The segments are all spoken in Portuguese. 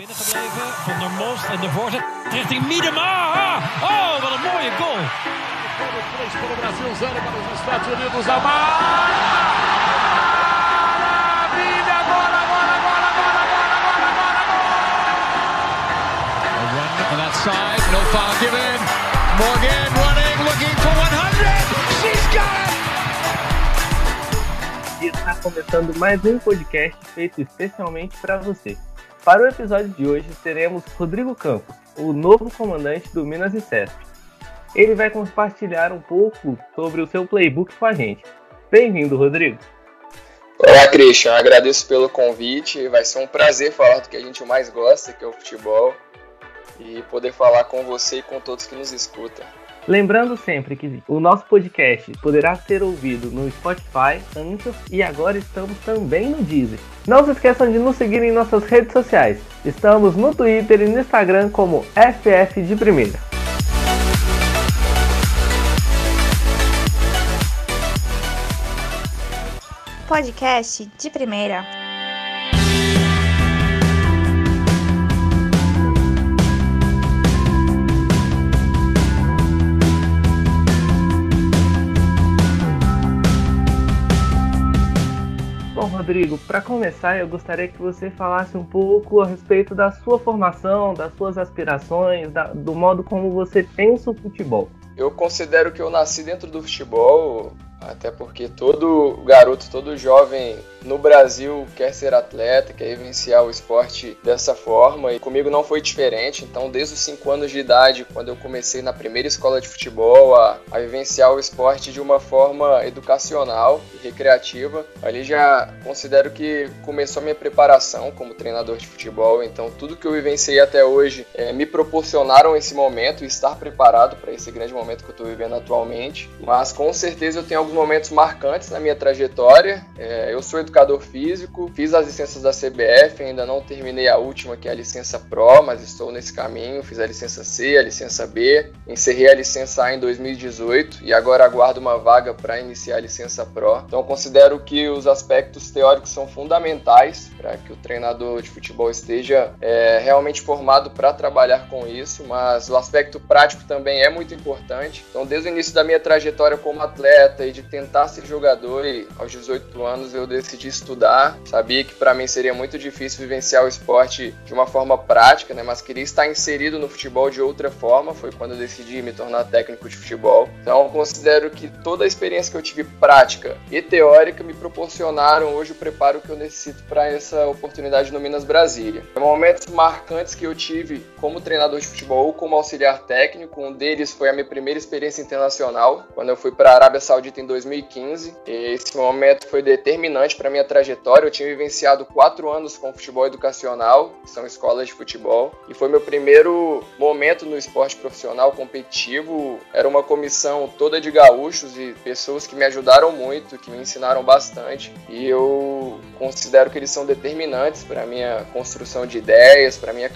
Binnengebleven van der Most en de voorzet richting Miedema. Oh, wat een mooie goal. Para o Brasil, zero para os Estados Unidos. Maravilha! Agora, agora, agora, agora, agora, agora, agora! A run on that side, no foul given. Morgan running, looking for 100. She's got it! E está começando mais um podcast feito especialmente para você. Para o episódio de hoje, teremos Rodrigo Campos, o novo comandante do Minas e Cesp. Ele vai compartilhar um pouco sobre o seu playbook com a gente. Bem-vindo, Rodrigo. Olá, Christian. Agradeço pelo convite. Vai ser um prazer falar do que a gente mais gosta, que é o futebol, e poder falar com você e com todos que nos escutam. Lembrando sempre que o nosso podcast poderá ser ouvido no Spotify, Anchor e agora estamos também no Deezer. Não se esqueçam de nos seguir em nossas redes sociais. Estamos no Twitter e no Instagram como FF de Primeira. Podcast de primeira. Rodrigo, para começar, eu gostaria que você falasse um pouco a respeito da sua formação, das suas aspirações, da- do modo como você pensa o futebol. Eu considero que eu nasci dentro do futebol, até porque todo garoto, todo jovem no Brasil quer ser atleta, quer vivenciar o esporte dessa forma, e comigo não foi diferente. Então, desde os 5 anos de idade, quando eu comecei na primeira escola de futebol a, a vivenciar o esporte de uma forma educacional e recreativa, ali já considero que começou a minha preparação como treinador de futebol. Então, tudo que eu vivenciei até hoje eh, me proporcionaram esse momento e estar preparado para esse grande momento que eu estou vivendo atualmente. Mas com certeza eu tenho alguns momentos marcantes na minha trajetória. Eh, eu sou educador físico, fiz as licenças da CBF, ainda não terminei a última, que é a licença Pro, mas estou nesse caminho. Fiz a licença C, a licença B, encerrei a licença A em 2018 e agora aguardo uma vaga para iniciar a licença Pro. Então considero que os aspectos teóricos são fundamentais para que o treinador de futebol esteja é, realmente formado para trabalhar com isso, mas o aspecto prático também é muito importante. Então, desde o início da minha trajetória como atleta e de tentar ser jogador, aos 18 anos eu decidi estudar. Sabia que para mim seria muito difícil vivenciar o esporte de uma forma prática, né? Mas queria estar inserido no futebol de outra forma. Foi quando eu decidi me tornar técnico de futebol. Então, considero que toda a experiência que eu tive prática e teórica me proporcionaram hoje o preparo que eu necessito para essa oportunidade no Minas Brasília. Momentos marcantes que eu tive como treinador de futebol ou como auxiliar técnico, um deles foi a minha primeira experiência internacional, quando eu fui para a Arábia Saudita em 2015. Esse momento foi determinante para minha trajetória. Eu tinha vivenciado quatro anos com futebol educacional, que são escolas de futebol, e foi meu primeiro momento no esporte profissional competitivo. Era uma comissão toda de gaúchos e pessoas que me ajudaram muito, que me ensinaram bastante, e eu considero que eles são determinantes para minha construção de ideias, para minha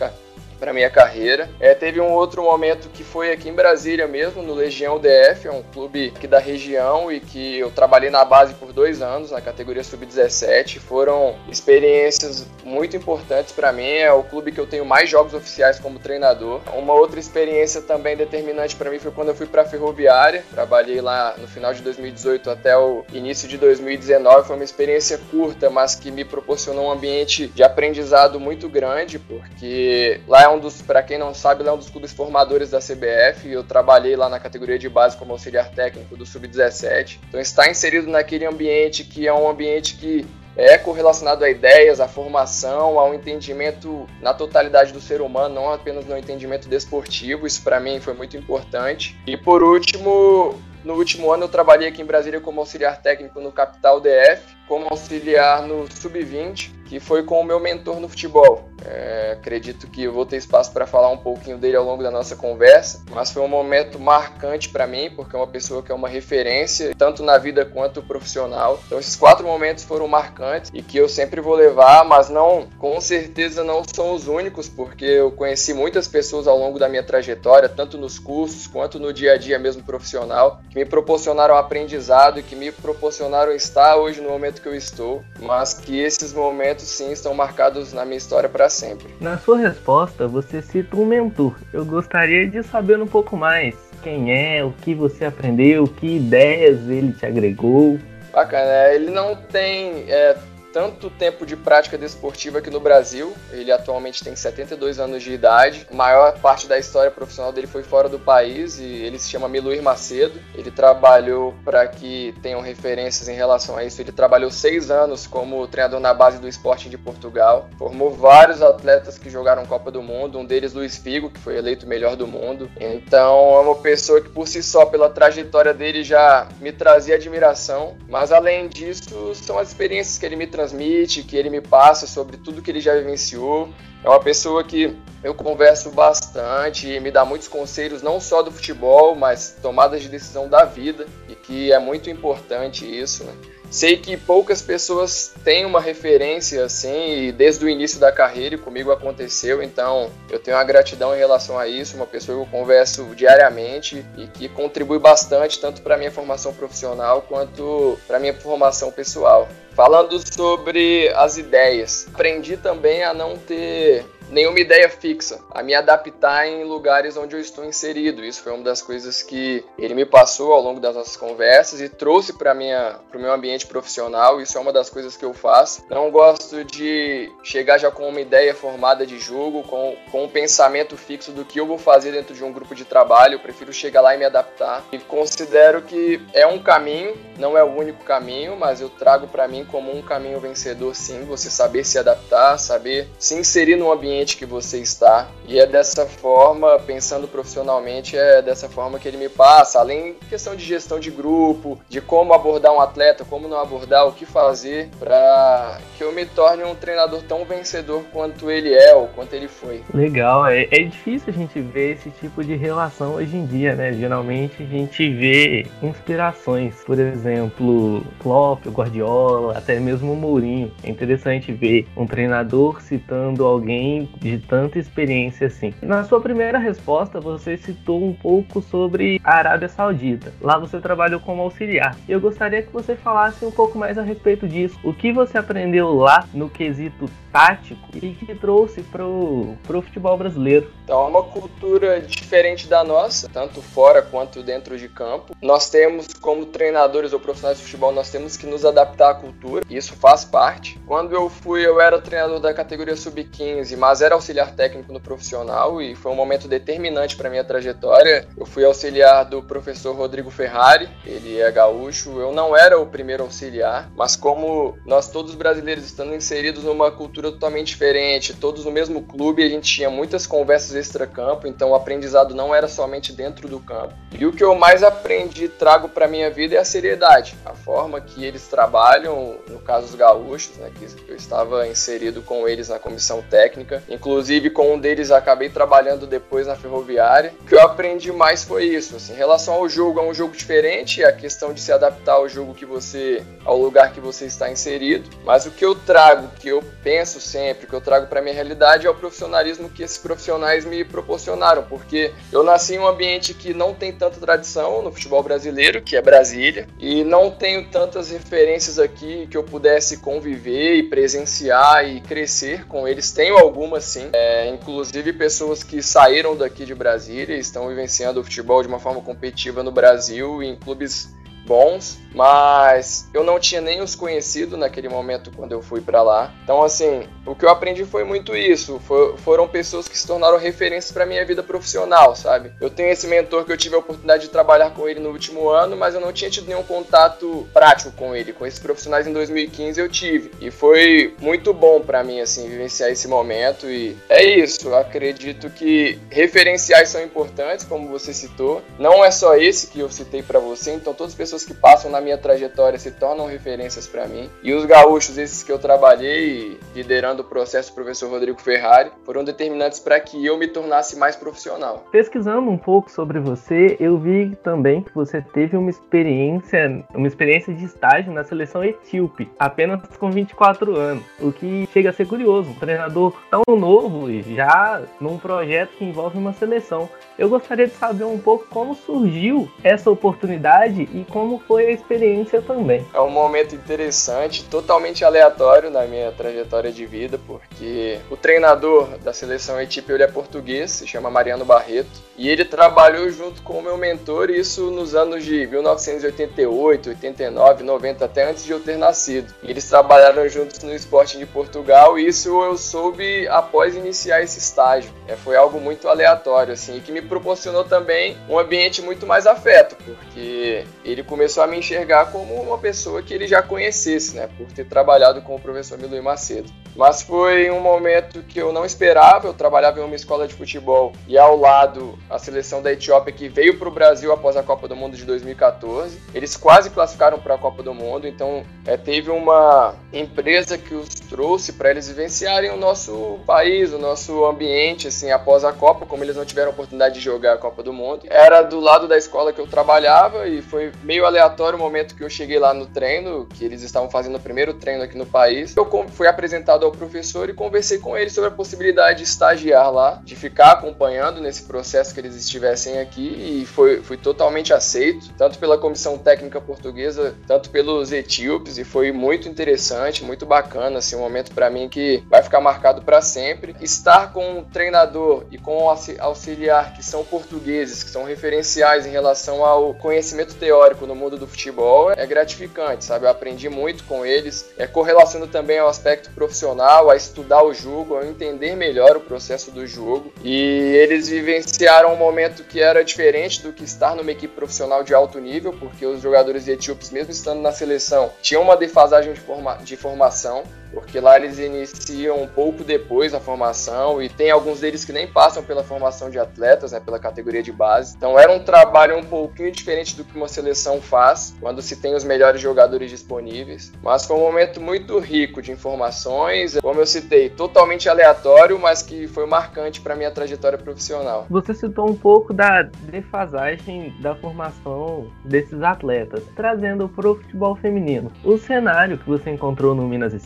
para minha carreira. É, teve um outro momento que foi aqui em Brasília mesmo, no Legião DF, é um clube aqui da região e que eu trabalhei na base por dois anos, na categoria sub-17. Foram experiências muito importantes para mim. É o clube que eu tenho mais jogos oficiais como treinador. Uma outra experiência também determinante para mim foi quando eu fui para a Ferroviária. Trabalhei lá no final de 2018 até o início de 2019. Foi uma experiência curta, mas que me proporcionou um ambiente de aprendizado muito grande, porque lá é um dos, para quem não sabe, é um dos clubes formadores da CBF. Eu trabalhei lá na categoria de base como auxiliar técnico do Sub-17. Então, estar inserido naquele ambiente que é um ambiente que é correlacionado a ideias, a formação, ao entendimento na totalidade do ser humano, não apenas no entendimento desportivo. Isso para mim foi muito importante. E por último, no último ano eu trabalhei aqui em Brasília como auxiliar técnico no Capital DF, como auxiliar no Sub-20, que foi com o meu mentor no futebol. É, acredito que eu vou ter espaço para falar um pouquinho dele ao longo da nossa conversa, mas foi um momento marcante para mim, porque é uma pessoa que é uma referência, tanto na vida quanto profissional. Então, esses quatro momentos foram marcantes e que eu sempre vou levar, mas não, com certeza não são os únicos, porque eu conheci muitas pessoas ao longo da minha trajetória, tanto nos cursos quanto no dia a dia mesmo profissional, que me proporcionaram aprendizado e que me proporcionaram estar hoje no momento que eu estou, mas que esses momentos sim estão marcados na minha história para sempre. Na sua resposta, você cita um mentor. Eu gostaria de saber um pouco mais. Quem é, o que você aprendeu, que ideias ele te agregou. Bacana, é, ele não tem é, tanto tempo de prática desportiva aqui no Brasil. Ele atualmente tem 72 anos de idade. A maior parte da história profissional dele foi fora do país e ele se chama Miluir Macedo. Ele trabalhou para que tenham referências em relação a isso. Ele trabalhou seis anos como treinador na base do Sporting de Portugal. Formou vários atletas que jogaram Copa do Mundo. Um deles, Luiz Figo, que foi eleito melhor do mundo. Então é uma pessoa que por si só, pela trajetória dele, já me trazia admiração. Mas além disso, são as experiências que ele me transmitiu transmite, que ele me passa sobre tudo que ele já vivenciou. É uma pessoa que eu converso bastante e me dá muitos conselhos, não só do futebol, mas tomadas de decisão da vida, e que é muito importante isso, né? Sei que poucas pessoas têm uma referência assim, e desde o início da carreira, e comigo aconteceu, então eu tenho uma gratidão em relação a isso, uma pessoa que eu converso diariamente e que contribui bastante, tanto para minha formação profissional quanto para minha formação pessoal. Falando sobre as ideias, aprendi também a não ter nenhuma ideia fixa, a me adaptar em lugares onde eu estou inserido. Isso foi uma das coisas que ele me passou ao longo das nossas conversas e trouxe para minha para o meu ambiente profissional. Isso é uma das coisas que eu faço. Não gosto de chegar já com uma ideia formada de jogo, com, com um pensamento fixo do que eu vou fazer dentro de um grupo de trabalho. Eu prefiro chegar lá e me adaptar. E considero que é um caminho, não é o único caminho, mas eu trago para mim como um caminho vencedor, sim. Você saber se adaptar, saber se inserir num ambiente ambiente que você está. E é dessa forma, pensando profissionalmente, é dessa forma que ele me passa, além questão de gestão de grupo, de como abordar um atleta, como não abordar, o que fazer para que eu me torne um treinador tão vencedor quanto ele é ou quanto ele foi. Legal, é, é difícil a gente ver esse tipo de relação hoje em dia, né? Geralmente a gente vê inspirações, por exemplo, Klopp, Guardiola, até mesmo Mourinho. É interessante ver um treinador citando alguém de tanta experiência assim. Na sua primeira resposta, você citou um pouco sobre a Arábia Saudita. Lá você trabalhou como auxiliar. Eu gostaria que você falasse um pouco mais a respeito disso. O que você aprendeu lá no quesito tático e que trouxe pro, pro futebol brasileiro? Então, é uma cultura diferente da nossa, tanto fora quanto dentro de campo. Nós temos, como treinadores ou profissionais de futebol, nós temos que nos adaptar à cultura. Isso faz parte. Quando eu fui, eu era treinador da categoria sub-15, mas era auxiliar técnico no profissional e foi um momento determinante para minha trajetória. Eu fui auxiliar do professor Rodrigo Ferrari, ele é gaúcho. Eu não era o primeiro auxiliar, mas como nós todos brasileiros estando inseridos numa cultura totalmente diferente, todos no mesmo clube, a gente tinha muitas conversas extra-campo, então o aprendizado não era somente dentro do campo. E o que eu mais aprendi trago para minha vida é a seriedade, a forma que eles trabalham, no caso os gaúchos, né, que eu estava inserido com eles na comissão técnica Inclusive, com um deles acabei trabalhando depois na ferroviária. O que eu aprendi mais foi isso. Assim, em relação ao jogo, é um jogo diferente, é a questão de se adaptar ao jogo que você. ao lugar que você está inserido. Mas o que eu trago, que eu penso sempre, que eu trago para minha realidade é o profissionalismo que esses profissionais me proporcionaram. Porque eu nasci em um ambiente que não tem tanta tradição no futebol brasileiro, que é Brasília, e não tenho tantas referências aqui que eu pudesse conviver e presenciar e crescer com eles. Tenho algumas sim. É, inclusive pessoas que saíram daqui de Brasília e estão vivenciando o futebol de uma forma competitiva no Brasil em clubes bons, mas eu não tinha nem os conhecido naquele momento quando eu fui para lá. Então, assim, o que eu aprendi foi muito isso. For, foram pessoas que se tornaram referências para minha vida profissional, sabe? Eu tenho esse mentor que eu tive a oportunidade de trabalhar com ele no último ano, mas eu não tinha tido nenhum contato prático com ele. Com esses profissionais em 2015 eu tive. E foi muito bom para mim, assim, vivenciar esse momento. E é isso. Eu acredito que referenciais são importantes, como você citou. Não é só esse que eu citei para você, então todas as pessoas pessoas que passam na minha trajetória se tornam referências para mim. E os gaúchos, esses que eu trabalhei, liderando o processo do professor Rodrigo Ferrari, foram determinantes para que eu me tornasse mais profissional. Pesquisando um pouco sobre você, eu vi também que você teve uma experiência, uma experiência de estágio na seleção etíope, apenas com 24 anos, o que chega a ser curioso, um treinador tão novo e já num projeto que envolve uma seleção. Eu gostaria de saber um pouco como surgiu essa oportunidade e com como foi a experiência também. É um momento interessante, totalmente aleatório na minha trajetória de vida, porque o treinador da seleção Etíope ele é português, se chama Mariano Barreto, e ele trabalhou junto com o meu mentor, isso nos anos de 1988, 89, 90, até antes de eu ter nascido. Eles trabalharam juntos no Sporting de Portugal, e isso eu soube após iniciar esse estágio. É, foi algo muito aleatório, assim, que me proporcionou também um ambiente muito mais afeto, porque ele começou a me enxergar como uma pessoa que ele já conhecesse, né, por ter trabalhado com o professor Miluí Macedo. Mas foi um momento que eu não esperava, eu trabalhava em uma escola de futebol e ao lado a seleção da Etiópia que veio para o Brasil após a Copa do Mundo de 2014. Eles quase classificaram para a Copa do Mundo, então é, teve uma empresa que os trouxe para eles vivenciarem o nosso país, o nosso ambiente, assim, após a Copa, como eles não tiveram oportunidade de jogar a Copa do Mundo. Era do lado da escola que eu trabalhava e foi meio aleatório o momento que eu cheguei lá no treino, que eles estavam fazendo o primeiro treino aqui no país. Eu fui apresentado ao professor e conversei com ele sobre a possibilidade de estagiar lá, de ficar acompanhando nesse processo que eles estivessem aqui e foi, foi totalmente aceito, tanto pela comissão técnica portuguesa, tanto pelos etíopes e foi muito interessante, muito bacana, assim, um momento para mim que vai ficar marcado para sempre. Estar com um treinador e com um auxiliar que são portugueses, que são referenciais em relação ao conhecimento teórico no mundo do futebol é gratificante, sabe? Eu aprendi muito com eles, é correlacionando também ao aspecto profissional, a estudar o jogo, a entender melhor o processo do jogo. E eles vivenciaram um momento que era diferente do que estar numa equipe profissional de alto nível, porque os jogadores etíopes, mesmo estando na seleção, tinham uma defasagem de, forma de formação porque lá eles iniciam um pouco depois a formação e tem alguns deles que nem passam pela formação de atletas, né, pela categoria de base. Então era um trabalho um pouquinho diferente do que uma seleção faz quando se tem os melhores jogadores disponíveis, mas foi um momento muito rico de informações, como eu citei, totalmente aleatório, mas que foi marcante para minha trajetória profissional. Você citou um pouco da defasagem da formação desses atletas, trazendo para o futebol feminino. O cenário que você encontrou no Minas e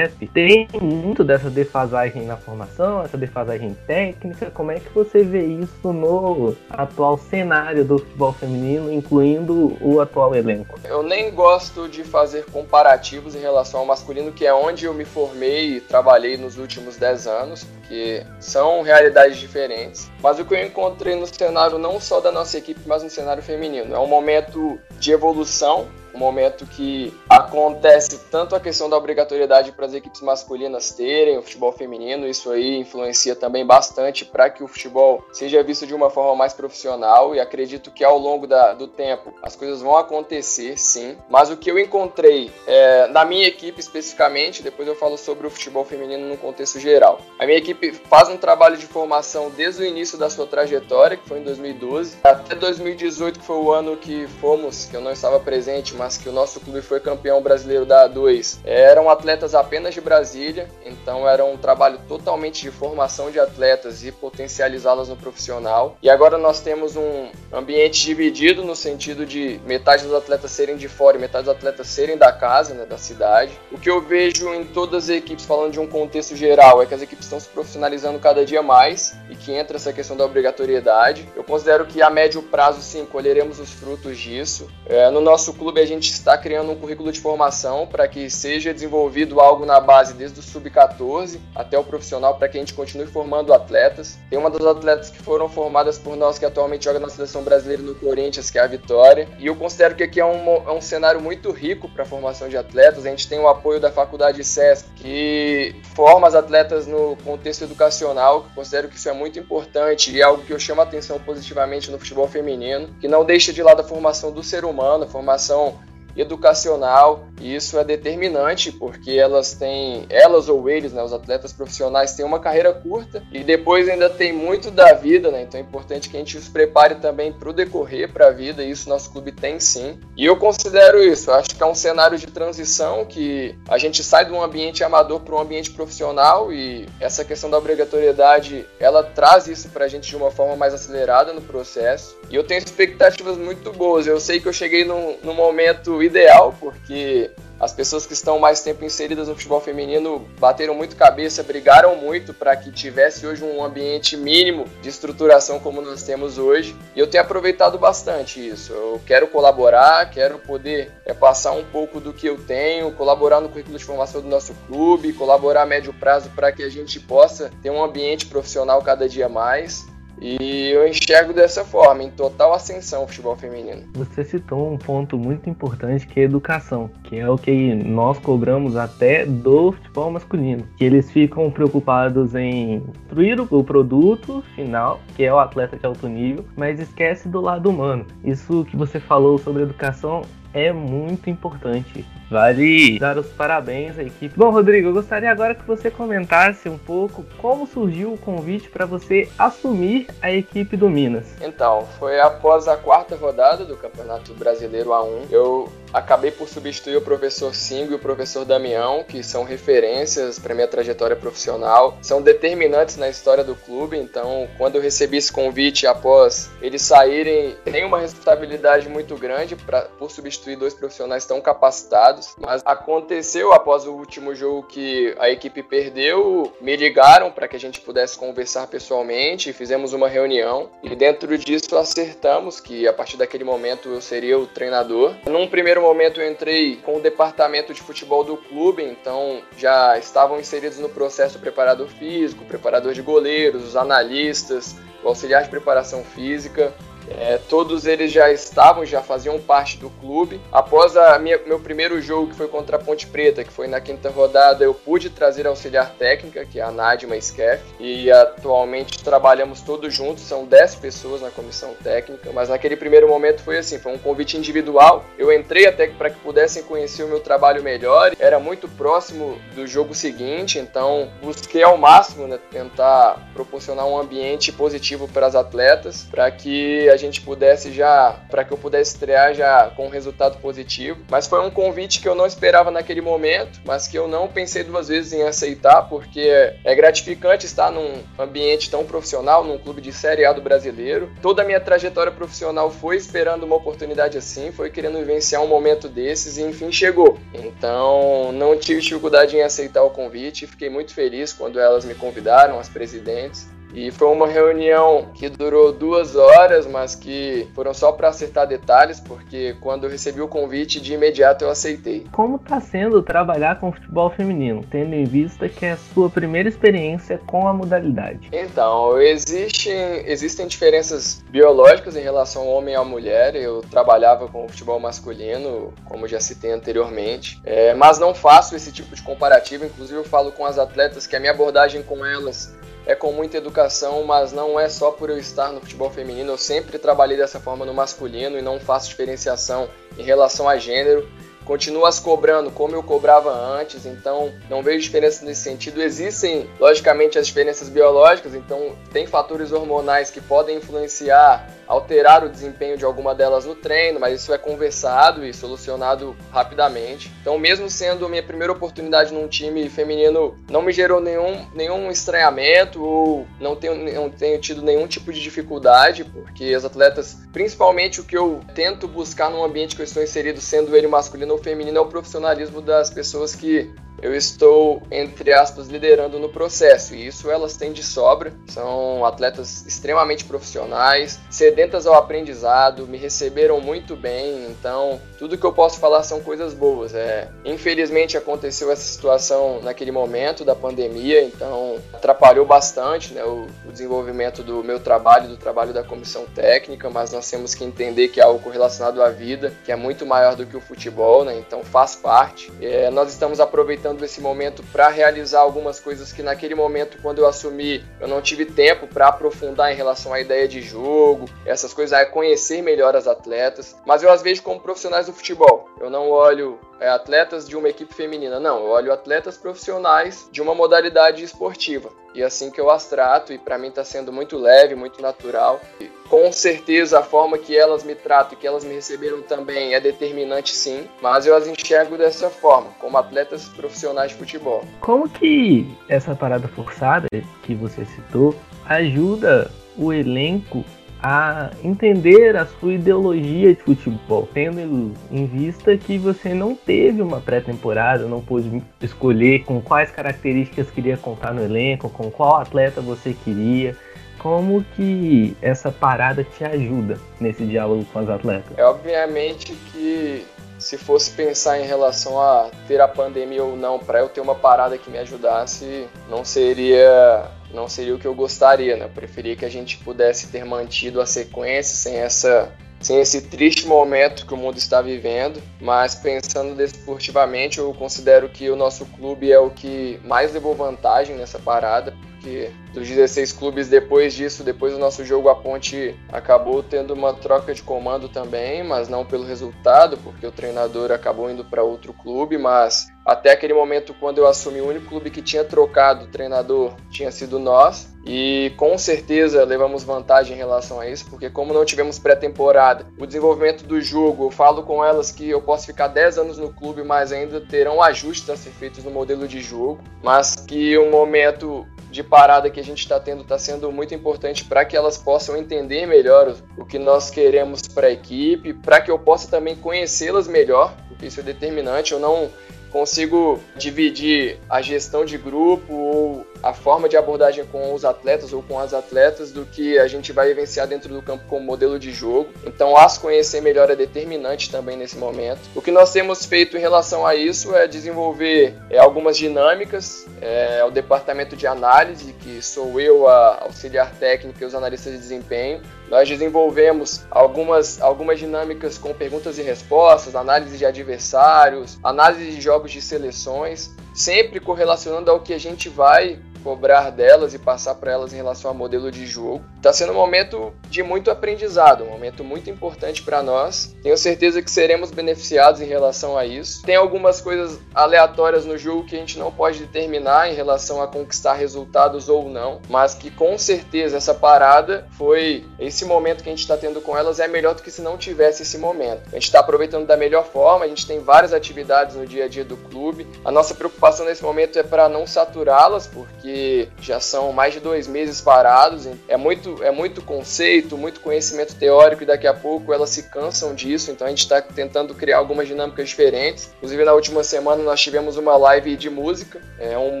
tem muito dessa defasagem na formação, essa defasagem técnica. Como é que você vê isso no atual cenário do futebol feminino, incluindo o atual elenco? Eu nem gosto de fazer comparativos em relação ao masculino, que é onde eu me formei e trabalhei nos últimos 10 anos, porque são realidades diferentes. Mas o que eu encontrei no cenário não só da nossa equipe, mas no cenário feminino, é um momento de evolução um momento que acontece tanto a questão da obrigatoriedade para as equipes masculinas terem o futebol feminino, isso aí influencia também bastante para que o futebol seja visto de uma forma mais profissional e acredito que ao longo da, do tempo as coisas vão acontecer sim, mas o que eu encontrei é, na minha equipe especificamente, depois eu falo sobre o futebol feminino no contexto geral. A minha equipe faz um trabalho de formação desde o início da sua trajetória, que foi em 2012, até 2018, que foi o ano que fomos, que eu não estava presente, mas mas que o nosso clube foi campeão brasileiro da A2, eram atletas apenas de Brasília, então era um trabalho totalmente de formação de atletas e potencializá-las no profissional. E agora nós temos um ambiente dividido no sentido de metade dos atletas serem de fora e metade dos atletas serem da casa, né, da cidade. O que eu vejo em todas as equipes, falando de um contexto geral, é que as equipes estão se profissionalizando cada dia mais e que entra essa questão da obrigatoriedade. Eu considero que a médio prazo, sim, colheremos os frutos disso. É, no nosso clube, a gente gente está criando um currículo de formação para que seja desenvolvido algo na base desde o sub-14 até o profissional para que a gente continue formando atletas. Tem uma das atletas que foram formadas por nós que atualmente joga na seleção brasileira no Corinthians, que é a Vitória. E eu considero que aqui é um, é um cenário muito rico para a formação de atletas. A gente tem o apoio da Faculdade SESC, que forma as atletas no contexto educacional. Considero que isso é muito importante e é algo que eu chamo a atenção positivamente no futebol feminino, que não deixa de lado a formação do ser humano, a formação educacional, e isso é determinante porque elas têm, elas ou eles, né, os atletas profissionais têm uma carreira curta e depois ainda tem muito da vida, né? Então é importante que a gente os prepare também para o decorrer, para a vida, e isso nosso clube tem sim. E eu considero isso, acho que é um cenário de transição que a gente sai de um ambiente amador para um ambiente profissional e essa questão da obrigatoriedade, ela traz isso para a gente de uma forma mais acelerada no processo. E eu tenho expectativas muito boas. Eu sei que eu cheguei num, num momento ideal, porque as pessoas que estão mais tempo inseridas no futebol feminino bateram muito cabeça, brigaram muito para que tivesse hoje um ambiente mínimo de estruturação como nós temos hoje. E eu tenho aproveitado bastante isso. Eu quero colaborar, quero poder é, passar um pouco do que eu tenho, colaborar no currículo de formação do nosso clube, colaborar a médio prazo para que a gente possa ter um ambiente profissional cada dia mais. E eu enxergo dessa forma, em total ascensão o futebol feminino. Você citou um ponto muito importante que é educação, que é o que nós cobramos até do futebol masculino. Que eles ficam preocupados em construir o produto final, que é o atleta de alto nível, mas esquece do lado humano. Isso que você falou sobre educação é muito importante. Vale dar os parabéns à equipe. Bom, Rodrigo, eu gostaria agora que você comentasse um pouco como surgiu o convite para você assumir a equipe do Minas. Então, foi após a quarta rodada do Campeonato Brasileiro A1. Eu acabei por substituir o professor Singo e o professor Damião, que são referências para minha trajetória profissional, são determinantes na história do clube. Então, quando eu recebi esse convite após eles saírem, tem uma responsabilidade muito grande pra, por substituir dois profissionais tão capacitados. Mas aconteceu após o último jogo que a equipe perdeu, me ligaram para que a gente pudesse conversar pessoalmente, fizemos uma reunião e dentro disso acertamos que a partir daquele momento eu seria o treinador. Num primeiro momento eu entrei com o departamento de futebol do clube, então já estavam inseridos no processo preparador físico, preparador de goleiros, os analistas, o auxiliar de preparação física. É, todos eles já estavam, já faziam parte do clube. Após a minha, meu primeiro jogo, que foi contra a Ponte Preta, que foi na quinta rodada, eu pude trazer a auxiliar técnica, que é a Nadima Skeff, e atualmente trabalhamos todos juntos, são 10 pessoas na comissão técnica, mas naquele primeiro momento foi assim, foi um convite individual. Eu entrei até para que pudessem conhecer o meu trabalho melhor, era muito próximo do jogo seguinte, então busquei ao máximo né, tentar proporcionar um ambiente positivo para as atletas, para que a gente pudesse já, para que eu pudesse estrear já com um resultado positivo. Mas foi um convite que eu não esperava naquele momento, mas que eu não pensei duas vezes em aceitar, porque é gratificante estar num ambiente tão profissional, num clube de Série A do brasileiro. Toda a minha trajetória profissional foi esperando uma oportunidade assim, foi querendo vivenciar um momento desses e enfim chegou. Então não tive dificuldade em aceitar o convite, fiquei muito feliz quando elas me convidaram, as presidentes. E foi uma reunião que durou duas horas, mas que foram só para acertar detalhes, porque quando eu recebi o convite, de imediato eu aceitei. Como está sendo trabalhar com futebol feminino, tendo em vista que é a sua primeira experiência com a modalidade? Então, existem, existem diferenças biológicas em relação ao homem e à mulher. Eu trabalhava com o futebol masculino, como já citei anteriormente, é, mas não faço esse tipo de comparativo. Inclusive, eu falo com as atletas que a minha abordagem com elas é com muita educação, mas não é só por eu estar no futebol feminino. Eu sempre trabalhei dessa forma no masculino e não faço diferenciação em relação a gênero. Continuo as cobrando como eu cobrava antes, então não vejo diferença nesse sentido. Existem, logicamente, as diferenças biológicas, então tem fatores hormonais que podem influenciar alterar o desempenho de alguma delas no treino, mas isso é conversado e solucionado rapidamente. Então, mesmo sendo minha primeira oportunidade num time feminino, não me gerou nenhum, nenhum estranhamento ou não tenho, não tenho tido nenhum tipo de dificuldade, porque as atletas, principalmente o que eu tento buscar num ambiente que eu estou inserido, sendo ele masculino feminino, é o profissionalismo das pessoas que eu estou, entre aspas, liderando no processo. E isso elas têm de sobra. São atletas extremamente profissionais, sedentas ao aprendizado, me receberam muito bem. Então, tudo que eu posso falar são coisas boas. É, infelizmente aconteceu essa situação naquele momento da pandemia, então atrapalhou bastante né, o, o desenvolvimento do meu trabalho, do trabalho da comissão técnica, mas nós temos que entender que é algo relacionado à vida, que é muito maior do que o futebol, né? Então faz parte. É, nós estamos aproveitando aproveitando esse momento para realizar algumas coisas que naquele momento, quando eu assumi, eu não tive tempo para aprofundar em relação à ideia de jogo, essas coisas, a conhecer melhor as atletas. Mas eu as vejo como profissionais do futebol. Eu não olho atletas de uma equipe feminina, não. Eu olho atletas profissionais de uma modalidade esportiva. E é assim que eu as trato, e para mim está sendo muito leve, muito natural. E, com certeza a forma que elas me tratam que elas me receberam também é determinante sim, mas eu as enxergo dessa forma, como atletas profissionais de futebol. Como que essa parada forçada que você citou ajuda o elenco a entender a sua ideologia de futebol, tendo em vista que você não teve uma pré-temporada, não pôde escolher com quais características queria contar no elenco, com qual atleta você queria. Como que essa parada te ajuda nesse diálogo com as atletas? É obviamente que se fosse pensar em relação a ter a pandemia ou não, para eu ter uma parada que me ajudasse, não seria não seria o que eu gostaria, né? Eu preferia que a gente pudesse ter mantido a sequência sem essa sem esse triste momento que o mundo está vivendo, mas pensando desportivamente, eu considero que o nosso clube é o que mais levou vantagem nessa parada, porque dos 16 clubes depois disso, depois do nosso jogo, a Ponte acabou tendo uma troca de comando também, mas não pelo resultado, porque o treinador acabou indo para outro clube, mas até aquele momento, quando eu assumi, o único clube que tinha trocado o treinador tinha sido nós. E com certeza levamos vantagem em relação a isso, porque como não tivemos pré-temporada, o desenvolvimento do jogo, eu falo com elas que eu posso ficar 10 anos no clube, mas ainda terão ajustes a ser feitos no modelo de jogo, mas que o momento de parada que a gente está tendo está sendo muito importante para que elas possam entender melhor o que nós queremos para a equipe, para que eu possa também conhecê-las melhor, porque isso é determinante. Eu não consigo dividir a gestão de grupo ou a forma de abordagem com os atletas ou com as atletas do que a gente vai vivenciar dentro do campo como modelo de jogo. Então, as conhecer melhor é determinante também nesse momento. O que nós temos feito em relação a isso é desenvolver é, algumas dinâmicas. É, o departamento de análise, que sou eu, a auxiliar técnica e os analistas de desempenho, nós desenvolvemos algumas, algumas dinâmicas com perguntas e respostas, análise de adversários, análise de jogos de seleções, sempre correlacionando ao que a gente vai cobrar delas e passar para elas em relação ao modelo de jogo. Está sendo um momento de muito aprendizado, um momento muito importante para nós. Tenho certeza que seremos beneficiados em relação a isso. Tem algumas coisas aleatórias no jogo que a gente não pode determinar em relação a conquistar resultados ou não, mas que com certeza essa parada foi esse momento que a gente está tendo com elas é melhor do que se não tivesse esse momento. A gente está aproveitando da melhor forma, a gente tem várias atividades no dia a dia do clube. A nossa preocupação nesse momento é para não saturá-las, porque já são mais de dois meses parados. É muito, é muito conceito, muito conhecimento teórico e daqui a pouco elas se cansam disso. Então a gente está tentando criar algumas dinâmicas diferentes. Inclusive na última semana nós tivemos uma live de música. É, um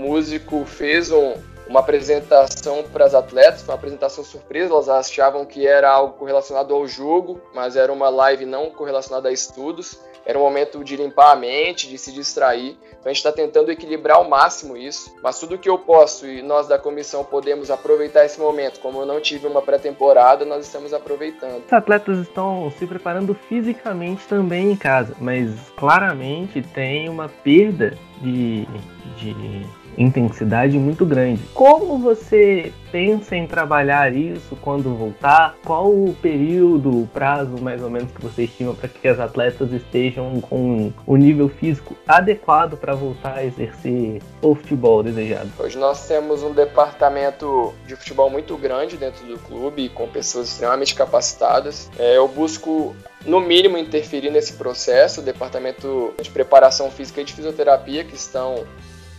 músico fez um, uma apresentação para as atletas, uma apresentação surpresa, elas achavam que era algo correlacionado ao jogo, mas era uma live não correlacionada a estudos era um momento de limpar a mente, de se distrair. Então a gente está tentando equilibrar ao máximo isso. Mas tudo que eu posso e nós da comissão podemos aproveitar esse momento, como eu não tive uma pré-temporada, nós estamos aproveitando. Os atletas estão se preparando fisicamente também em casa, mas claramente tem uma perda de, de intensidade muito grande. Como você pensa em trabalhar isso quando voltar? Qual o período, o prazo mais ou menos que você estima para que as atletas estejam com o nível físico adequado para voltar a exercer o futebol desejado? Hoje nós temos um departamento de futebol muito grande dentro do clube, com pessoas extremamente capacitadas. É, eu busco no mínimo interferir nesse processo, o departamento de preparação física e de fisioterapia que estão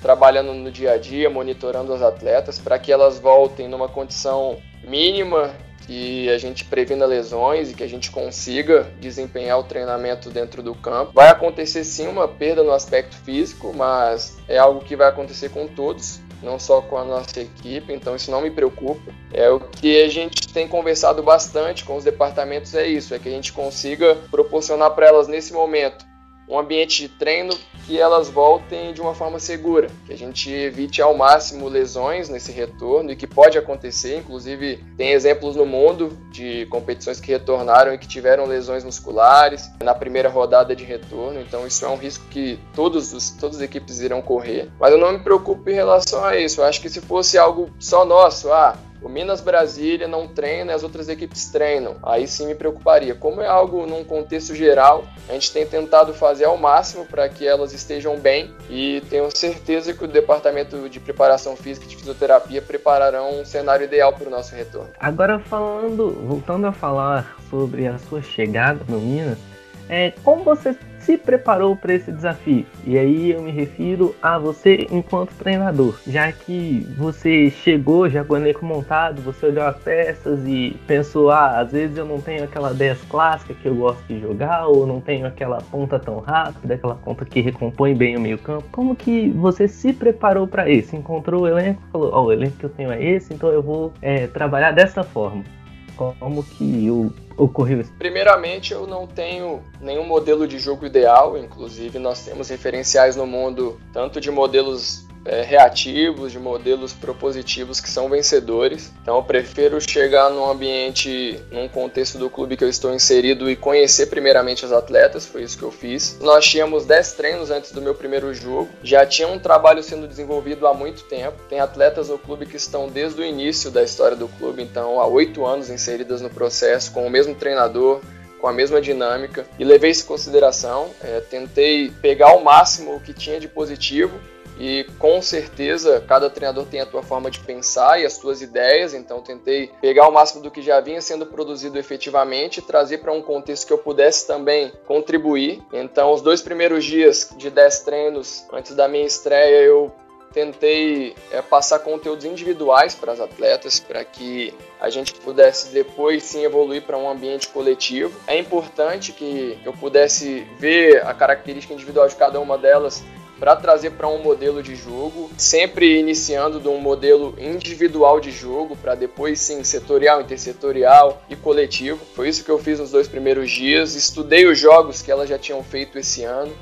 trabalhando no dia a dia, monitorando as atletas para que elas voltem numa condição mínima que a gente previna lesões e que a gente consiga desempenhar o treinamento dentro do campo. Vai acontecer sim uma perda no aspecto físico, mas é algo que vai acontecer com todos, não só com a nossa equipe, então isso não me preocupa. É o que a gente tem conversado bastante com os departamentos é isso, é que a gente consiga proporcionar para elas nesse momento um ambiente de treino que elas voltem de uma forma segura, que a gente evite ao máximo lesões nesse retorno e que pode acontecer, inclusive tem exemplos no mundo de competições que retornaram e que tiveram lesões musculares na primeira rodada de retorno, então isso é um risco que todos os, todas as equipes irão correr, mas eu não me preocupo em relação a isso, eu acho que se fosse algo só nosso, ah, o Minas Brasília não treina e as outras equipes treinam. Aí sim me preocuparia. Como é algo num contexto geral, a gente tem tentado fazer ao máximo para que elas estejam bem e tenho certeza que o departamento de preparação física e de fisioterapia prepararão um cenário ideal para o nosso retorno. Agora falando, voltando a falar sobre a sua chegada no Minas, É, como você se preparou para esse desafio? E aí eu me refiro a você enquanto treinador, já que você chegou já com o elenco montado, você olhou as peças e pensou, ah, às vezes eu não tenho aquela 10 clássica que eu gosto de jogar, ou não tenho aquela ponta tão rápida, aquela ponta que recompõe bem o meio campo. Como que você se preparou para isso? Encontrou o elenco, falou, ó, oh, o elenco que eu tenho é esse, então eu vou é, trabalhar dessa forma. Como que o ocorreu isso? Primeiramente, eu não tenho nenhum modelo de jogo ideal, inclusive nós temos referenciais no mundo tanto de modelos é, reativos, de modelos propositivos que são vencedores. Então eu prefiro chegar num ambiente, num contexto do clube que eu estou inserido e conhecer primeiramente os atletas, foi isso que eu fiz. Nós tínhamos 10 treinos antes do meu primeiro jogo, já tinha um trabalho sendo desenvolvido há muito tempo. Tem atletas no clube que estão desde o início da história do clube, então há oito anos inseridas no processo, com o mesmo treinador, com a mesma dinâmica e levei isso em consideração. É, tentei pegar o máximo que tinha de positivo e com certeza cada treinador tem a tua forma de pensar e as tuas ideias, então tentei pegar o máximo do que já vinha sendo produzido efetivamente e trazer para um contexto que eu pudesse também contribuir. Então, os dois primeiros dias de 10 treinos antes da minha estreia, eu tentei é, passar conteúdos individuais para as atletas, para que a gente pudesse depois sim evoluir para um ambiente coletivo. É importante que eu pudesse ver a característica individual de cada uma delas para trazer para um modelo de jogo, sempre iniciando de um modelo individual de jogo, para depois sim setorial, intersetorial e coletivo. Foi isso que eu fiz nos dois primeiros dias. Estudei os jogos que elas já tinham feito esse ano.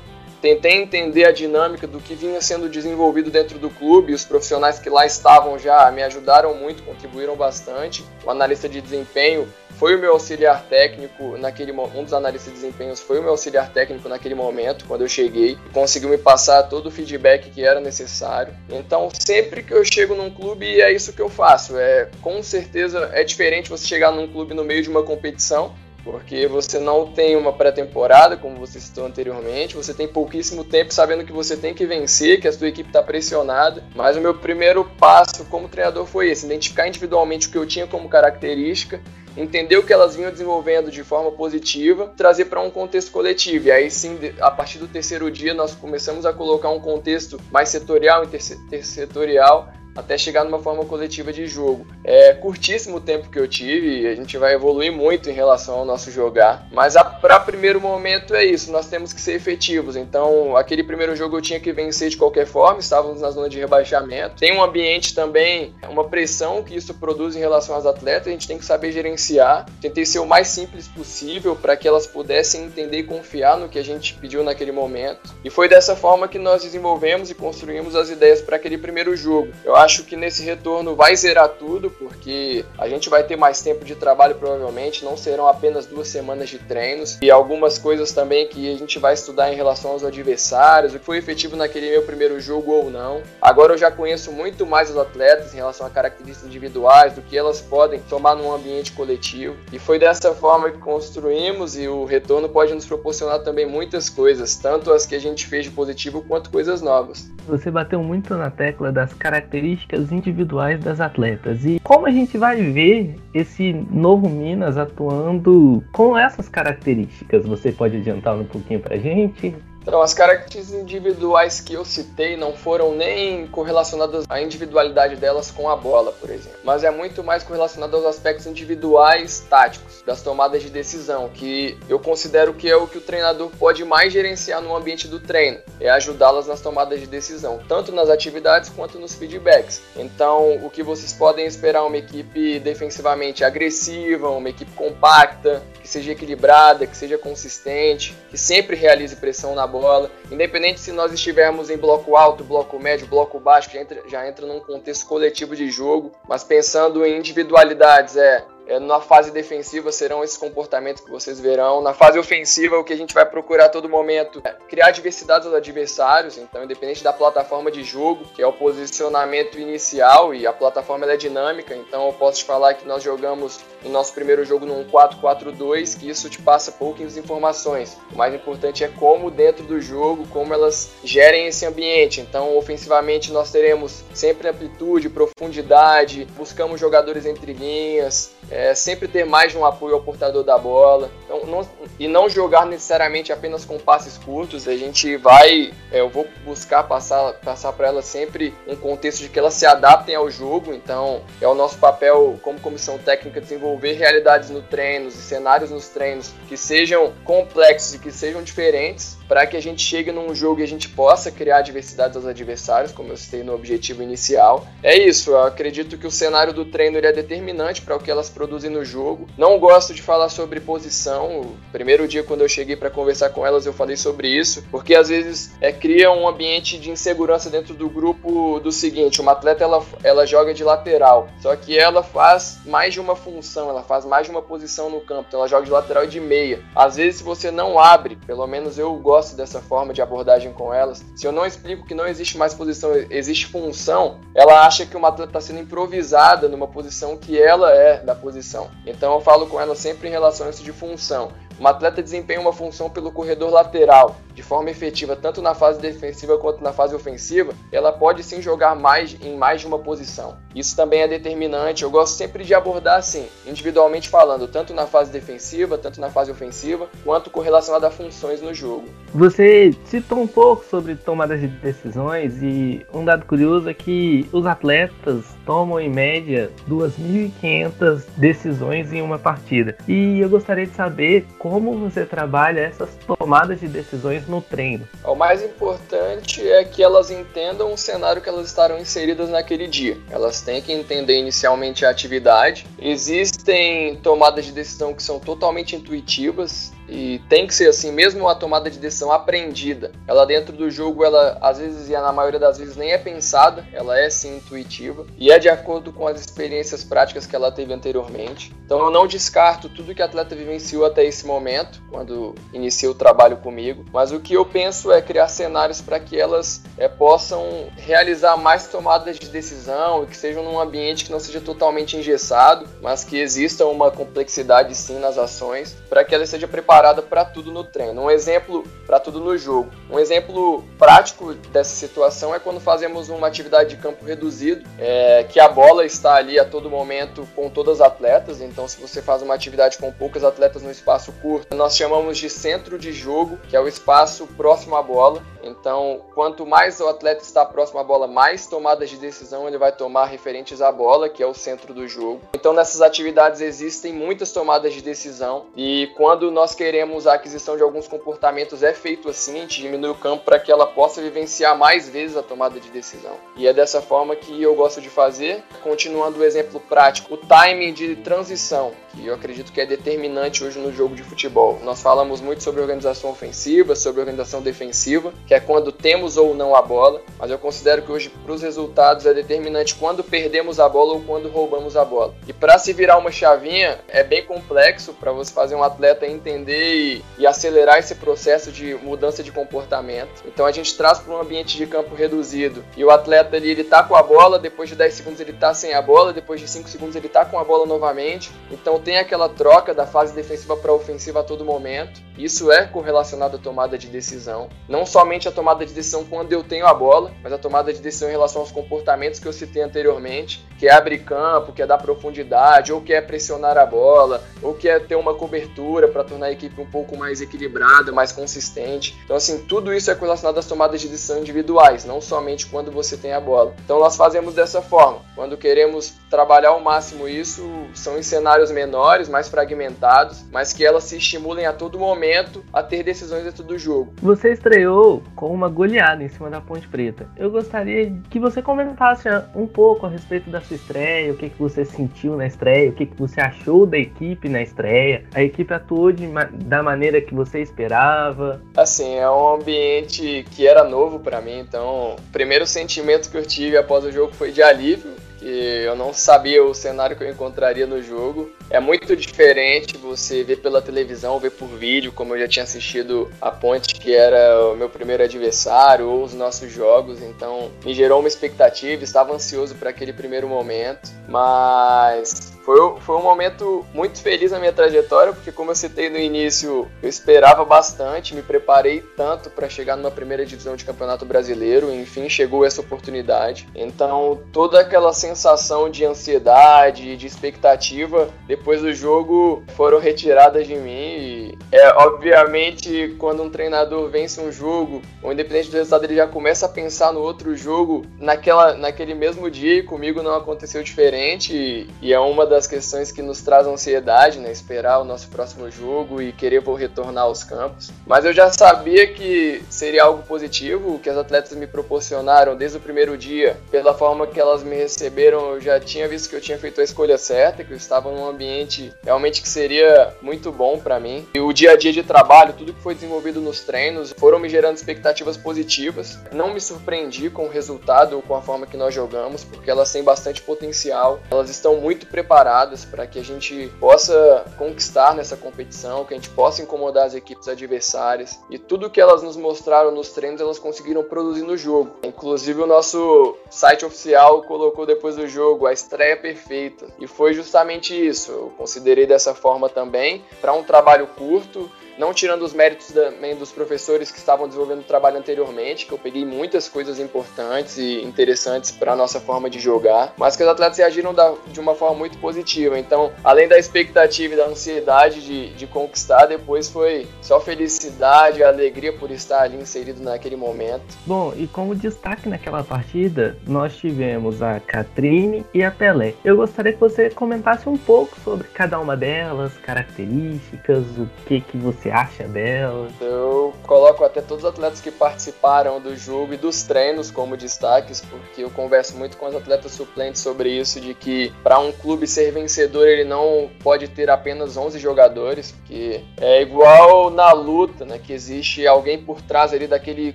Tentei entender a dinâmica do que vinha sendo desenvolvido dentro do clube. Os profissionais que lá estavam já me ajudaram muito, contribuíram bastante. O analista de desempenho foi o meu auxiliar técnico naquele um dos analistas de desempenhos foi o meu auxiliar técnico naquele momento quando eu cheguei conseguiu me passar todo o feedback que era necessário então sempre que eu chego num clube é isso que eu faço é com certeza é diferente você chegar num clube no meio de uma competição porque você não tem uma pré-temporada, como você citou anteriormente, você tem pouquíssimo tempo sabendo que você tem que vencer, que a sua equipe está pressionada. Mas o meu primeiro passo como treinador foi esse: identificar individualmente o que eu tinha como característica entender o que elas vinham desenvolvendo de forma positiva, trazer para um contexto coletivo. E aí sim, a partir do terceiro dia, nós começamos a colocar um contexto mais setorial, intersetorial, até chegar numa forma coletiva de jogo. É curtíssimo o tempo que eu tive, a gente vai evoluir muito em relação ao nosso jogar, mas para primeiro momento é isso, nós temos que ser efetivos. Então, aquele primeiro jogo eu tinha que vencer de qualquer forma, estávamos na zona de rebaixamento. Tem um ambiente também, uma pressão que isso produz em relação aos atletas, a gente tem que saber gerenciar. Tentei ser o mais simples possível para que elas pudessem entender e confiar no que a gente pediu naquele momento. E foi dessa forma que nós desenvolvemos e construímos as ideias para aquele primeiro jogo. Eu acho que nesse retorno vai zerar tudo, porque a gente vai ter mais tempo de trabalho provavelmente, não serão apenas duas semanas de treinos e algumas coisas também que a gente vai estudar em relação aos adversários, o que foi efetivo naquele meu primeiro jogo ou não. Agora eu já conheço muito mais os atletas em relação a características individuais, do que elas podem tomar num ambiente coletivo. E foi dessa forma que construímos e o retorno pode nos proporcionar também muitas coisas, tanto as que a gente fez de positivo quanto coisas novas. Você bateu muito na tecla das características características individuais das atletas e como a gente vai ver esse novo Minas atuando com essas características. Você pode adiantar um pouquinho para a gente? Então, as características individuais que eu citei não foram nem correlacionadas à individualidade delas com a bola, por exemplo, mas é muito mais correlacionado aos aspectos individuais táticos das tomadas de decisão, que eu considero que é o que o treinador pode mais gerenciar no ambiente do treino, é ajudá-las nas tomadas de decisão, tanto nas atividades quanto nos feedbacks. Então, o que vocês podem esperar uma equipe defensivamente agressiva, uma equipe compacta, que seja equilibrada, que seja consistente, que sempre realize pressão na bola, independente se nós estivermos em bloco alto, bloco médio, bloco baixo, já entra, já entra num contexto coletivo de jogo, mas pensando em individualidades, é, na fase defensiva serão esses comportamentos que vocês verão. Na fase ofensiva, o que a gente vai procurar a todo momento é criar diversidade aos adversários. Então, independente da plataforma de jogo, que é o posicionamento inicial e a plataforma é dinâmica. Então, eu posso te falar que nós jogamos no nosso primeiro jogo num 4-4-2, que isso te passa poucas informações. O mais importante é como dentro do jogo, como elas gerem esse ambiente. Então, ofensivamente, nós teremos sempre amplitude, profundidade, buscamos jogadores entre linhas é, sempre ter mais um apoio ao portador da bola então, não, e não jogar necessariamente apenas com passes curtos. A gente vai, é, eu vou buscar passar, passar para elas sempre um contexto de que elas se adaptem ao jogo. Então, é o nosso papel como comissão técnica desenvolver realidades no treino e cenários nos treinos que sejam complexos e que sejam diferentes para que a gente chegue num jogo e a gente possa criar diversidade aos adversários, como eu citei no objetivo inicial. É isso, eu acredito que o cenário do treino é determinante para o que elas produzem no jogo. Não gosto de falar sobre posição. O primeiro dia quando eu cheguei para conversar com elas eu falei sobre isso, porque às vezes é, cria um ambiente de insegurança dentro do grupo do seguinte, uma atleta ela, ela joga de lateral, só que ela faz mais de uma função, ela faz mais de uma posição no campo, então ela joga de lateral e de meia. Às vezes se você não abre, pelo menos eu gosto gosto dessa forma de abordagem com elas. Se eu não explico que não existe mais posição, existe função, ela acha que uma atleta está sendo improvisada numa posição que ela é da posição. Então eu falo com ela sempre em relação a isso de função. Um atleta desempenha uma função pelo corredor lateral de forma efetiva, tanto na fase defensiva quanto na fase ofensiva, ela pode sim jogar mais em mais de uma posição. Isso também é determinante. Eu gosto sempre de abordar assim, individualmente falando, tanto na fase defensiva, tanto na fase ofensiva, quanto correlacionado a funções no jogo. Você citou um pouco sobre tomadas de decisões e um dado curioso é que os atletas tomam em média 2.500 decisões em uma partida. E eu gostaria de saber como você trabalha essas tomadas de decisões no treino. O mais importante é que elas entendam o cenário que elas estarão inseridas naquele dia. Elas têm que entender inicialmente a atividade. Existem tomadas de decisão que são totalmente intuitivas, e tem que ser assim, mesmo a tomada de decisão aprendida, ela dentro do jogo, ela às vezes e na maioria das vezes nem é pensada, ela é sim intuitiva. E é de acordo com as experiências práticas que ela teve anteriormente. Então eu não descarto tudo que a atleta vivenciou até esse momento, quando inicia o trabalho comigo, mas o que eu penso é criar cenários para que elas é, possam realizar mais tomadas de decisão e que sejam num ambiente que não seja totalmente engessado, mas que exista uma complexidade sim nas ações, para que ela seja preparada preparada para tudo no treino. Um exemplo para tudo no jogo. Um exemplo prático dessa situação é quando fazemos uma atividade de campo reduzido, é, que a bola está ali a todo momento com todas as atletas. Então, se você faz uma atividade com poucas atletas no espaço curto, nós chamamos de centro de jogo, que é o espaço próximo à bola. Então, quanto mais o atleta está próximo à bola, mais tomadas de decisão ele vai tomar referentes à bola, que é o centro do jogo. Então, nessas atividades existem muitas tomadas de decisão e quando nós queremos a aquisição de alguns comportamentos é feito assim, a gente diminui o campo para que ela possa vivenciar mais vezes a tomada de decisão. E é dessa forma que eu gosto de fazer. Continuando o exemplo prático, o timing de transição, que eu acredito que é determinante hoje no jogo de futebol. Nós falamos muito sobre organização ofensiva, sobre organização defensiva, que é quando temos ou não a bola, mas eu considero que hoje para os resultados é determinante quando perdemos a bola ou quando roubamos a bola. E para se virar uma chavinha é bem complexo para você fazer um atleta entender e, e, acelerar esse processo de mudança de comportamento. Então a gente traz para um ambiente de campo reduzido e o atleta ali ele tá com a bola, depois de 10 segundos ele tá sem a bola, depois de 5 segundos ele tá com a bola novamente. Então tem aquela troca da fase defensiva para ofensiva a todo momento. Isso é correlacionado à tomada de decisão. Não somente a tomada de decisão quando eu tenho a bola, mas a tomada de decisão em relação aos comportamentos que eu citei anteriormente, que é abrir campo, que é dar profundidade, ou que é pressionar a bola, ou que é ter uma cobertura para tornar a equipe um pouco mais equilibrada, mais consistente. Então, assim, tudo isso é relacionado às tomadas de decisão individuais, não somente quando você tem a bola. Então, nós fazemos dessa forma. Quando queremos trabalhar ao máximo isso, são em cenários menores, mais fragmentados, mas que elas se estimulem a todo momento a ter decisões dentro do jogo. Você estreou com uma goleada em cima da Ponte Preta. Eu gostaria que você comentasse um pouco a respeito da sua estreia, o que, que você sentiu na estreia, o que, que você achou da equipe na estreia. A equipe atuou de, da maneira que você esperava? Assim, é um ambiente que era novo para mim, então o primeiro sentimento que eu tive após o jogo foi de alívio, que eu não sabia o cenário que eu encontraria no jogo. É muito diferente você ver pela televisão, ver por vídeo, como eu já tinha assistido a Ponte, que era o meu primeiro adversário, ou os nossos jogos, então me gerou uma expectativa, estava ansioso para aquele primeiro momento, mas Foi, foi um momento muito feliz na minha trajetória, porque como eu citei no início, eu esperava bastante, me preparei tanto para chegar numa primeira divisão de campeonato brasileiro, enfim, chegou essa oportunidade. Então, toda aquela sensação de ansiedade, de expectativa, depois do jogo foram retiradas de mim. E é obviamente quando um treinador vence um jogo, ou independente do resultado, ele já começa a pensar no outro jogo naquela, naquele mesmo dia, e comigo não aconteceu diferente, e é uma das questões que nos traz ansiedade, né? Esperar o nosso próximo jogo e querer vou retornar aos campos. Mas eu já sabia que seria algo positivo, que as atletas me proporcionaram desde o primeiro dia, pela forma que elas me receberam, eu já tinha visto que eu tinha feito a escolha certa, que eu estava num ambiente realmente que seria muito bom para mim. E o dia a dia de trabalho, tudo que foi desenvolvido nos treinos, foram me gerando expectativas positivas. Não me surpreendi com o resultado ou com a forma que nós jogamos, porque elas têm bastante potencial. Elas estão muito preparadas para que a gente possa conquistar nessa competição, que a gente possa incomodar as equipes adversárias. E tudo que elas nos mostraram nos treinos, elas conseguiram produzir no jogo. Inclusive o nosso site oficial colocou depois do jogo a estreia perfeita. E foi justamente isso. Eu considerei dessa forma também, para um trabalho curto não tirando os méritos também dos professores que estavam desenvolvendo o trabalho anteriormente, que eu peguei muitas coisas importantes e interessantes para a nossa forma de jogar, mas que os atletas reagiram da, de uma forma muito positiva. Então, além da expectativa e da ansiedade de, de conquistar, depois foi só felicidade, alegria por estar ali inserido naquele momento. Bom, e como destaque naquela partida, nós tivemos a Catrine e a Pelé. Eu gostaria que você comentasse um pouco sobre cada uma delas, características, o que que você você acha dela? Eu coloco até todos os atletas que participaram do jogo e dos treinos como destaques, porque eu converso muito com os atletas suplentes sobre isso, de que para um clube ser vencedor ele não pode ter apenas 11 jogadores, porque é igual na luta, né, que existe alguém por trás ali daquele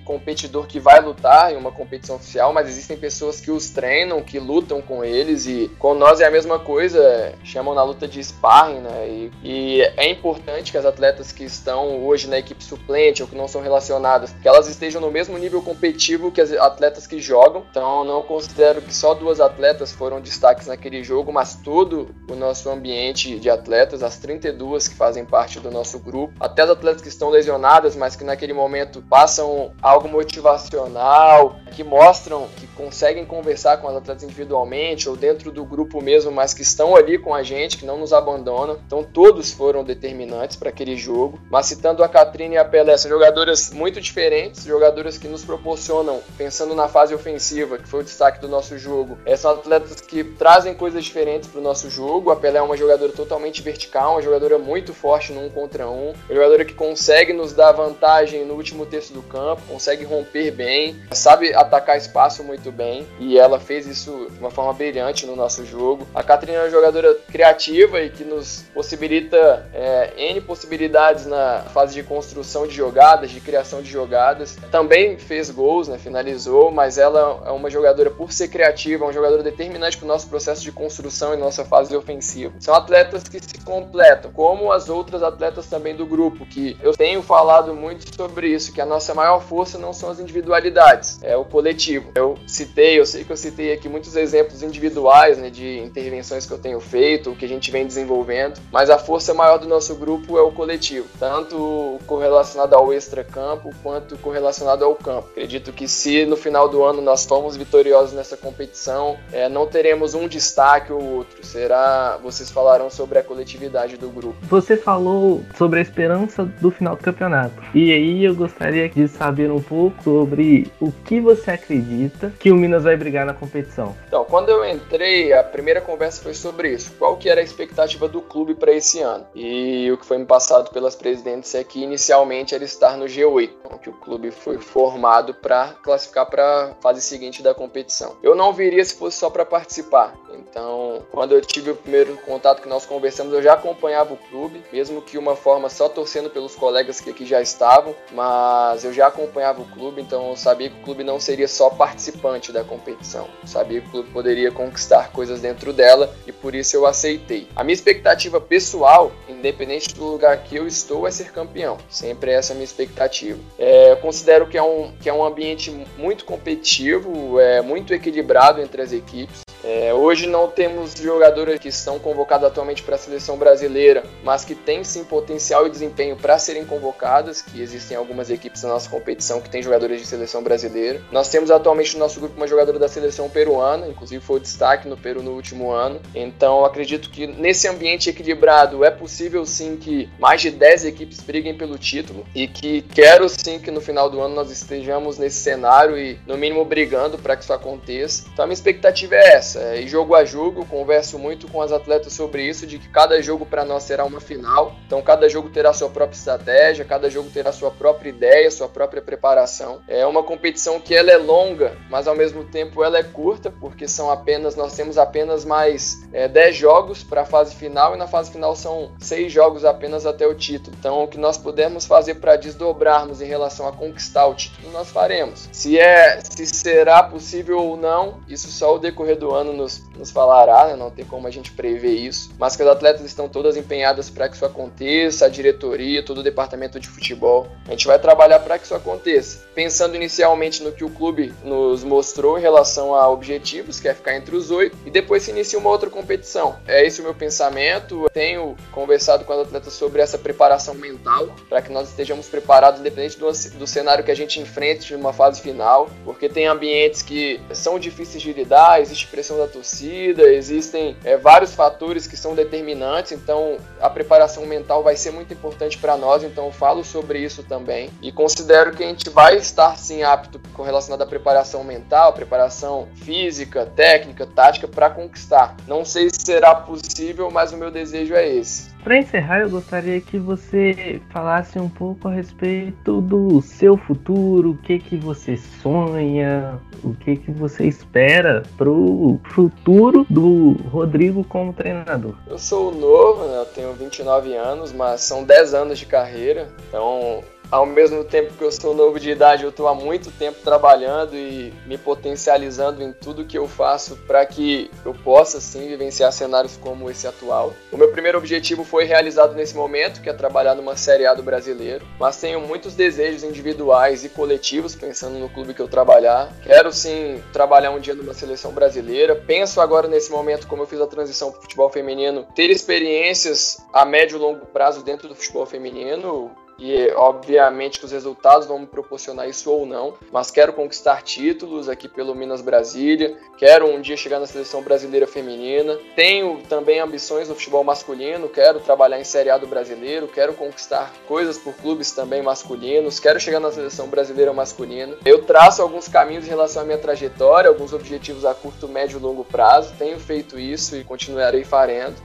competidor que vai lutar em uma competição oficial, mas existem pessoas que os treinam, que lutam com eles e com nós é a mesma coisa, chamam na luta de sparring, né, e, e é importante que as atletas que estão hoje na equipe suplente ou que não são relacionadas, que elas estejam no mesmo nível competitivo que as atletas que jogam. Então, não considero que só duas atletas foram destaques naquele jogo, mas todo o nosso ambiente de atletas, as 32 que fazem parte do nosso grupo, até as atletas que estão lesionadas, mas que naquele momento passam algo motivacional, que mostram que conseguem conversar com as atletas individualmente ou dentro do grupo mesmo, mas que estão ali com a gente, que não nos abandonam. Então, todos foram determinantes para aquele jogo. Mas citando a Catrine e a Pelé, são jogadoras muito diferentes, jogadoras que nos proporcionam, pensando na fase ofensiva, que foi o destaque do nosso jogo, é, são atletas que trazem coisas diferentes para o nosso jogo. A Pelé é uma jogadora totalmente vertical, uma jogadora muito forte no um contra um, uma jogadora que consegue nos dar vantagem no último terço do campo, consegue romper bem, sabe atacar espaço muito bem, e ela fez isso de uma forma brilhante no nosso jogo. A Catrine é uma jogadora criativa e que nos possibilita é, N possibilidades na fase de construção de jogadas, de criação de jogadas. Também fez gols, né, finalizou, mas ela é uma jogadora, por ser criativa, é uma jogadora determinante para o nosso processo de construção e nossa fase ofensiva. São atletas que se completam, como as outras atletas também do grupo, que eu tenho falado muito sobre isso, que a nossa maior força não são as individualidades, é o coletivo. Eu citei, eu sei que eu citei aqui muitos exemplos individuais, né, de intervenções que eu tenho feito, que a gente vem desenvolvendo, mas a força maior do nosso grupo é o coletivo. Tá? Tanto correlacionado ao extra-campo quanto correlacionado ao campo. Acredito que se no final do ano nós formos vitoriosos nessa competição, é, não teremos um destaque ou outro. Será, vocês falaram sobre a coletividade do grupo. Você falou sobre a esperança do final do campeonato. E aí eu gostaria de saber um pouco sobre o que você acredita que o Minas vai brigar na competição. Então, quando eu entrei, a primeira conversa foi sobre isso. Qual que era a expectativa do clube para esse ano? E o que foi me passado pelas presidentes presidentes é que inicialmente era estar no G8, que o clube foi formado para classificar para a fase seguinte da competição. Eu não viria se fosse só para participar. Então, quando eu tive o primeiro contato que nós conversamos, eu já acompanhava o clube, mesmo que uma forma só torcendo pelos colegas que aqui já estavam, mas eu já acompanhava o clube, então eu sabia que o clube não seria só participante da competição. Eu sabia que o clube poderia conquistar coisas dentro dela e por isso eu aceitei. A minha expectativa pessoal, independente do lugar que eu estou, vai ser campeão. Sempre essa é a minha expectativa. É, eu considero que é, um, que é um ambiente muito competitivo, é muito equilibrado entre as equipes. É, hoje não temos jogadores que estão convocados atualmente para a seleção brasileira, mas que têm sim potencial e desempenho para serem convocadas, que existem algumas equipes na nossa competição que têm jogadores de seleção brasileira. Nós temos atualmente no nosso grupo uma jogadora da seleção peruana, inclusive foi o destaque no Peru no último ano. Então acredito que nesse ambiente equilibrado é possível sim que mais de 10 equipes briguem pelo título e que quero sim que no final do ano nós estejamos nesse cenário e no mínimo brigando para que isso aconteça. Então a minha expectativa é essa essa. E jogo a jogo, converso muito com as atletas sobre isso, de que cada jogo para nós será uma final. Então cada jogo terá sua própria estratégia, cada jogo terá sua própria ideia, sua própria preparação. É uma competição que ela é longa, mas ao mesmo tempo ela é curta, porque são apenas nós temos apenas mais é, 10 jogos para a fase final e na fase final são 6 jogos apenas até o título. Então o que nós pudermos fazer para desdobrarmos em relação a conquistar o título, nós faremos. Se é se será possível ou não, isso só o decorrer do ano ano nos, nos falará, né? não tem como a gente prever isso, mas que as atletas estão todas empenhadas para que isso aconteça, a diretoria, todo o departamento de futebol. A gente vai trabalhar para que isso aconteça. Pensando inicialmente no que o clube nos mostrou em relação a objetivos, que é ficar entre os oito, e depois se inicia uma outra competição. É esse o meu pensamento. Eu tenho conversado com as atletas sobre essa preparação mental, para que nós estejamos preparados, independente do, do cenário que a gente enfrente numa fase final, porque tem ambientes que são difíceis de lidar, existe pressão da torcida, existem é, vários fatores que são determinantes, então a preparação mental vai ser muito importante para nós, então eu falo sobre isso também e considero que a gente vai estar sim apto com relação à preparação mental, preparação física, técnica, tática para conquistar. Não sei se será possível, mas o meu desejo é esse. Para encerrar, eu gostaria que você falasse um pouco a respeito do seu futuro, o que que você sonha, o que que você espera pro futuro do Rodrigo como treinador. Eu sou novo, né? eu tenho 29 anos, mas são 10 anos de carreira, então ao mesmo tempo que eu sou novo de idade, eu estou há muito tempo trabalhando e me potencializando em tudo que eu faço para que eu possa sim vivenciar cenários como esse atual. O meu primeiro objetivo foi realizado nesse momento, que é trabalhar numa Série A do Brasileiro, mas tenho muitos desejos individuais e coletivos pensando no clube que eu trabalhar. Quero sim trabalhar um dia numa seleção brasileira. Penso agora nesse momento como eu fiz a transição para o futebol feminino, ter experiências a médio e longo prazo dentro do futebol feminino, e obviamente que os resultados vão me proporcionar isso ou não, mas quero conquistar títulos aqui pelo Minas Brasília, quero um dia chegar na seleção brasileira feminina, tenho também ambições no futebol masculino, quero trabalhar em Série A do brasileiro, quero conquistar coisas por clubes também masculinos, quero chegar na seleção brasileira masculina. Eu traço alguns caminhos em relação à minha trajetória, alguns objetivos a curto, médio e longo prazo, tenho feito isso e continuarei fazendo,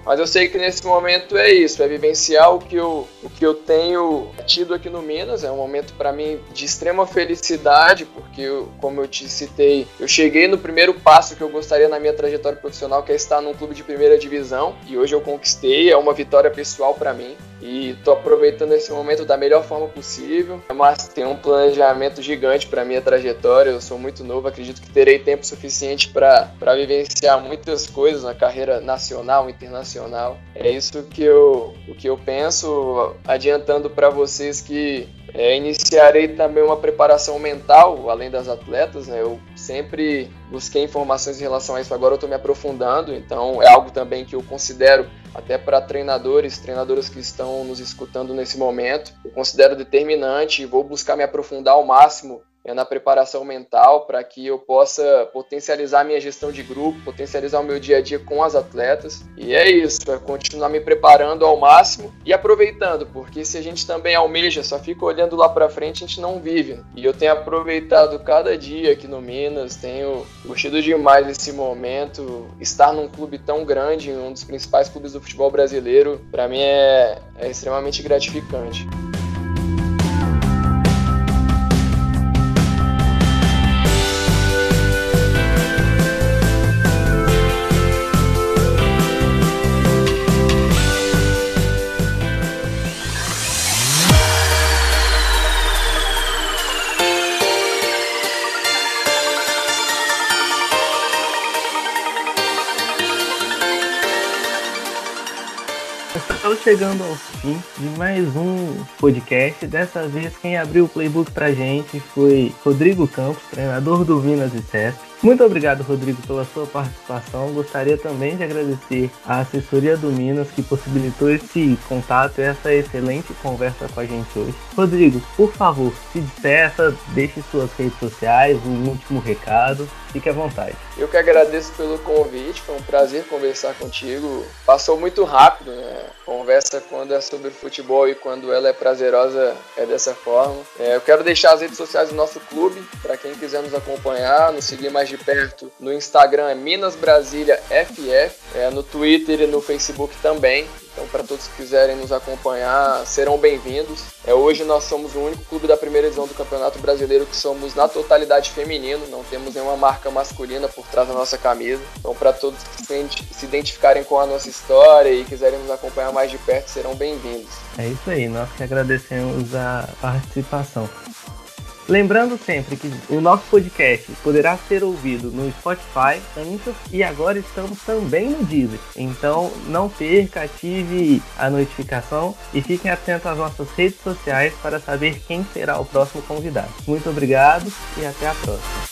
mas eu sei que nesse momento é isso, é vivenciar o que eu, o que eu tenho tido aqui no Minas. É um momento para mim de extrema felicidade, porque, eu, como eu te citei, eu cheguei no primeiro passo que eu gostaria na minha trajetória profissional, que é estar num clube de primeira divisão, e hoje eu conquistei. É uma vitória pessoal para mim e estou aproveitando esse momento da melhor forma possível. Mas tem um planejamento gigante para minha trajetória. Eu sou muito novo, acredito que terei tempo suficiente para vivenciar muitas coisas na carreira nacional, internacional. É isso que eu, o que eu penso, adiantando para vocês que é, iniciarei também uma preparação mental, além das atletas, né? Eu sempre busquei informações em relação a isso, agora eu estou me aprofundando, então é algo também que eu considero até para treinadores, treinadoras que estão nos escutando nesse momento, eu considero determinante e vou buscar me aprofundar ao máximo é, na preparação mental para que eu possa potencializar a minha gestão de grupo, potencializar o meu dia a dia com as atletas. E é isso, é continuar me preparando ao máximo e aproveitando, porque se a gente também almeja, só fica olhando lá para frente, a gente não vive. E eu tenho aproveitado cada dia aqui no Minas, tenho curtido demais esse momento. Estar num clube tão grande, um dos principais clubes do futebol brasileiro, para mim é, é extremamente gratificante. Chegando ao fim de mais um podcast. Dessa vez, quem abriu o playbook pra gente foi Rodrigo Campos, treinador do Minas e CESP. Muito obrigado, Rodrigo, pela sua participação. Gostaria também de agradecer à assessoria do Minas que possibilitou esse contato e essa excelente conversa com a gente hoje. Rodrigo, por favor, se despeça, deixe suas redes sociais, um último recado. Fique à vontade. Eu que agradeço pelo convite, foi um prazer conversar contigo. Passou muito rápido, né? Conversa quando é sobre futebol e quando ela é prazerosa é dessa forma. É, eu quero deixar as redes sociais do nosso clube para quem quiser nos acompanhar, nos seguir mais de perto. No Instagram é Minas Brasília FF, é, no Twitter e no Facebook também. Então, para todos que quiserem nos acompanhar, serão bem-vindos. É, hoje nós somos o único clube da primeira edição do Campeonato Brasileiro que somos na totalidade feminino, não temos nenhuma marca masculina por trás da nossa camisa. Então, para todos que se identificarem com a nossa história e quiserem nos acompanhar mais de perto, serão bem-vindos. É isso aí, nós que agradecemos a participação. Lembrando sempre que o nosso podcast poderá ser ouvido no Spotify, Anchor e agora estamos também no Deezer. Então não perca, ative a notificação e fiquem atentos às nossas redes sociais para saber quem será o próximo convidado. Muito obrigado e até a próxima.